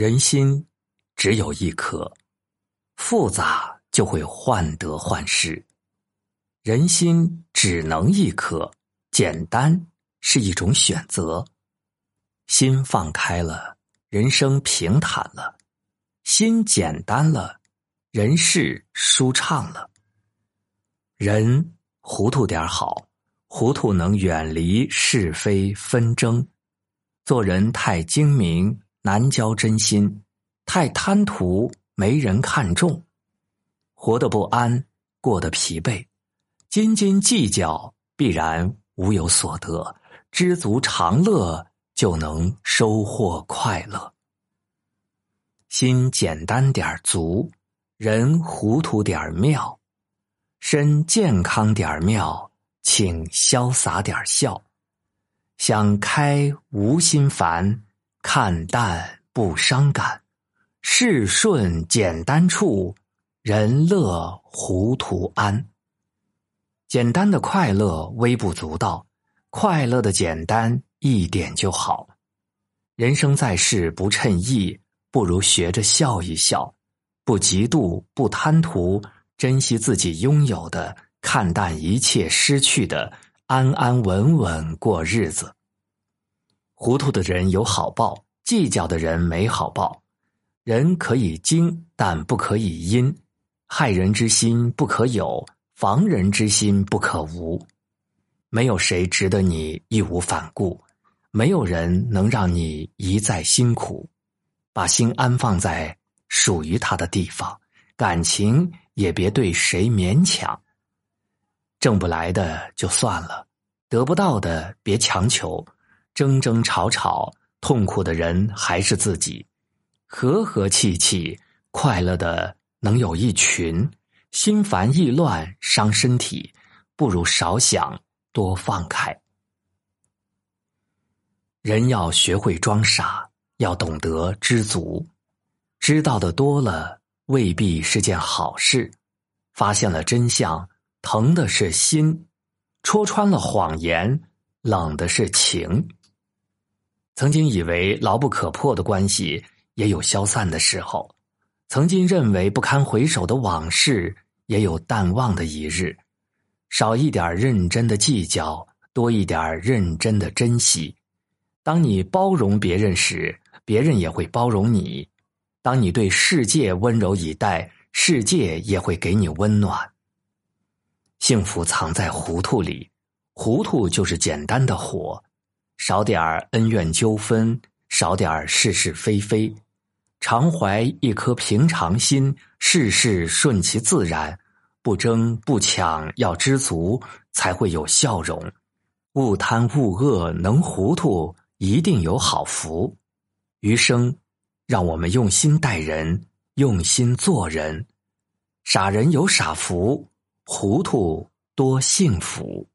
人心只有一颗，复杂就会患得患失；人心只能一颗，简单是一种选择。心放开了，人生平坦了；心简单了，人事舒畅了。人糊涂点好，糊涂能远离是非纷争；做人太精明。难交真心，太贪图没人看重，活得不安，过得疲惫，斤斤计较必然无有所得。知足常乐，就能收获快乐。心简单点足，人糊涂点妙，身健康点妙，请潇洒点笑。想开无心烦。看淡不伤感，事顺简单处，人乐糊涂安。简单的快乐微不足道，快乐的简单一点就好。人生在世不称意，不如学着笑一笑，不嫉妒，不贪图，珍惜自己拥有的，看淡一切失去的，安安稳稳过日子。糊涂的人有好报，计较的人没好报。人可以精，但不可以阴。害人之心不可有，防人之心不可无。没有谁值得你义无反顾，没有人能让你一再辛苦。把心安放在属于他的地方，感情也别对谁勉强。挣不来的就算了，得不到的别强求。争争吵吵，痛苦的人还是自己；和和气气，快乐的能有一群。心烦意乱伤身体，不如少想多放开。人要学会装傻，要懂得知足。知道的多了，未必是件好事。发现了真相，疼的是心；戳穿了谎言，冷的是情。曾经以为牢不可破的关系也有消散的时候，曾经认为不堪回首的往事也有淡忘的一日。少一点认真的计较，多一点认真的珍惜。当你包容别人时，别人也会包容你；当你对世界温柔以待，世界也会给你温暖。幸福藏在糊涂里，糊涂就是简单的活。少点儿恩怨纠纷，少点儿是是非非，常怀一颗平常心，事事顺其自然，不争不抢，要知足，才会有笑容。勿贪勿恶，能糊涂，一定有好福。余生，让我们用心待人，用心做人。傻人有傻福，糊涂多幸福。